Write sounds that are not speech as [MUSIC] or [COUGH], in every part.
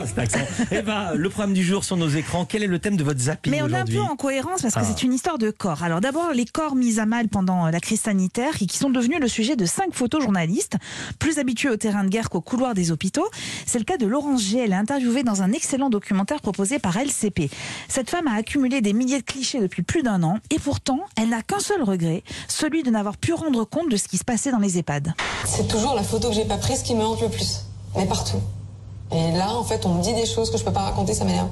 [LAUGHS] cet accent. Eva, le programme du jour sur nos écrans, quel est le thème de votre zapping Mais on est un peu en cohérence parce que Ah. c'est une histoire de corps. Alors d'abord, les corps mis à mal pendant la crise sanitaire et qui sont devenus le sujet de cinq photojournalistes, plus habitués au terrain de guerre qu'au couloir des hôpitaux. C'est le cas de Laurence G. Elle est interviewée dans un excellent documentaire proposé par LCP. Cette femme a accumulé des milliers de clichés depuis plus d'un an et pourtant, elle n'a qu'un seul regret, celui de n'avoir pu rendre compte de ce qui se passait dans les EHPAD. C'est toujours la photo que j'ai pas prise qui me hante le plus. Mais partout. Et là, en fait, on me dit des choses que je peux pas raconter, ça m'énerve.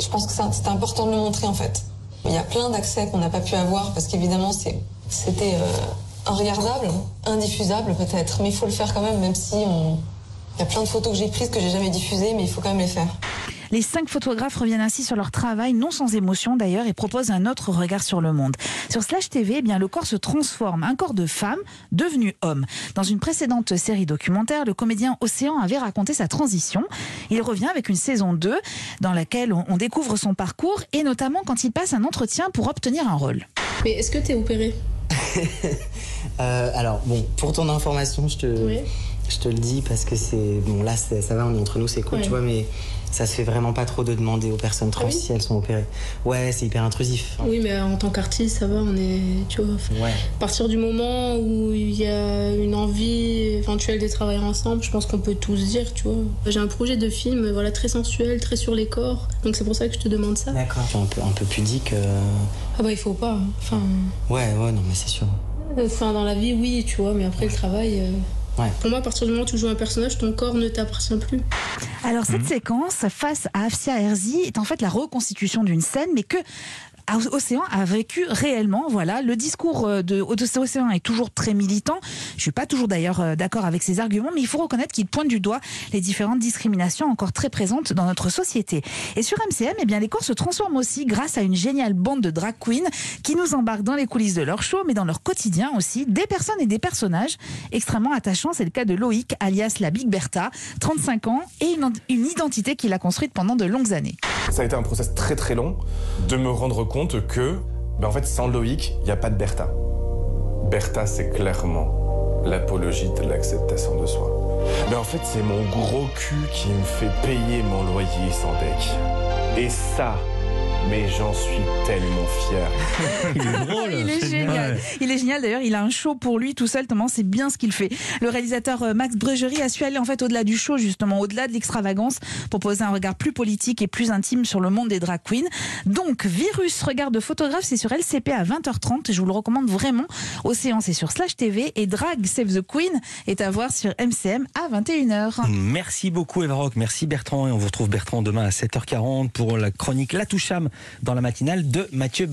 Je pense que c'est c'est important de le montrer, en fait. Il y a plein d'accès qu'on n'a pas pu avoir parce qu'évidemment, c'était euh, regardable, indiffusable peut-être. Mais il faut le faire quand même, même si on... Il y a plein de photos que j'ai prises que j'ai jamais diffusées, mais il faut quand même les faire. Les cinq photographes reviennent ainsi sur leur travail, non sans émotion d'ailleurs, et proposent un autre regard sur le monde. Sur Slash TV, eh bien, le corps se transforme, un corps de femme devenu homme. Dans une précédente série documentaire, le comédien Océan avait raconté sa transition. Il revient avec une saison 2 dans laquelle on on découvre son parcours et notamment quand il passe un entretien pour obtenir un rôle. Mais est-ce que t'es opéré? [LAUGHS] Euh, alors, bon, pour ton information, je te, Oui. je te le dis parce que c'est. Bon, là, ça va, on est entre nous, c'est cool, tu vois, mais ça se fait vraiment pas trop de demander aux personnes trans Ah oui si elles sont opérées. Ouais, c'est hyper intrusif. Oui, mais en tant qu'artiste, ça va, on est. Tu vois. Ouais. À partir du moment où il y a une envie éventuelle de travailler ensemble, je pense qu'on peut tous dire, tu vois. J'ai un projet de film voilà, très sensuel, très sur les corps. Donc c'est pour ça que je te demande ça. D'accord. Un peu, un peu pudique. euh, Ah bah il faut pas. Enfin, Ouais, ouais, non, mais c'est sûr. enfin dans la vie, oui, tu vois, mais après le travail. euh, Ouais. Pour moi, à partir du moment où tu joues un personnage, ton corps ne t'appartient plus. Alors cette séquence face à Afsia Herzi est en fait la reconstitution d'une scène, mais que Océan a vécu réellement. Voilà, le discours euh, de Océan est toujours très militant. Je suis pas toujours d'ailleurs euh, d'accord avec ses arguments, mais il faut reconnaître qu'il pointe du doigt les différentes discriminations encore très présentes dans notre société. Et sur MCM, eh bien les corps se transforment aussi grâce à une géniale bande de drag queens qui nous embarquent dans les coulisses de leur show, mais dans leur quotidien aussi, des personnes et des personnages extrêmement attachants. C'est le cas de Loïc, alias la Big Bertha, 35 ans et une identité qu'il a construite pendant de longues années. Ça a été un process très très long de me rendre compte que, ben en fait, sans Loïc, il n'y a pas de Bertha. Bertha, c'est clairement l'apologie de l'acceptation de soi. Mais en fait, c'est mon gros cul qui me fait payer mon loyer sans deck. Et ça, mais j'en suis tellement fier. [LAUGHS] Il est drôle. Il est [LAUGHS] Il est génial d'ailleurs. Il a un show pour lui tout seul. Tellement c'est bien ce qu'il fait. Le réalisateur euh, Max Bregerie a su aller en fait au-delà du show justement, au-delà de l'extravagance, pour poser un regard plus politique et plus intime sur le monde des drag queens. Donc Virus regard de photographe, c'est sur LCP à 20h30. Je vous le recommande vraiment. Océan, c'est sur Slash TV et Drag Save the Queen est à voir sur MCM à 21h. Merci beaucoup Eva Rock, merci Bertrand et on vous retrouve Bertrand demain à 7h40 pour la chronique La Toucham dans la matinale de Mathieu Bellin.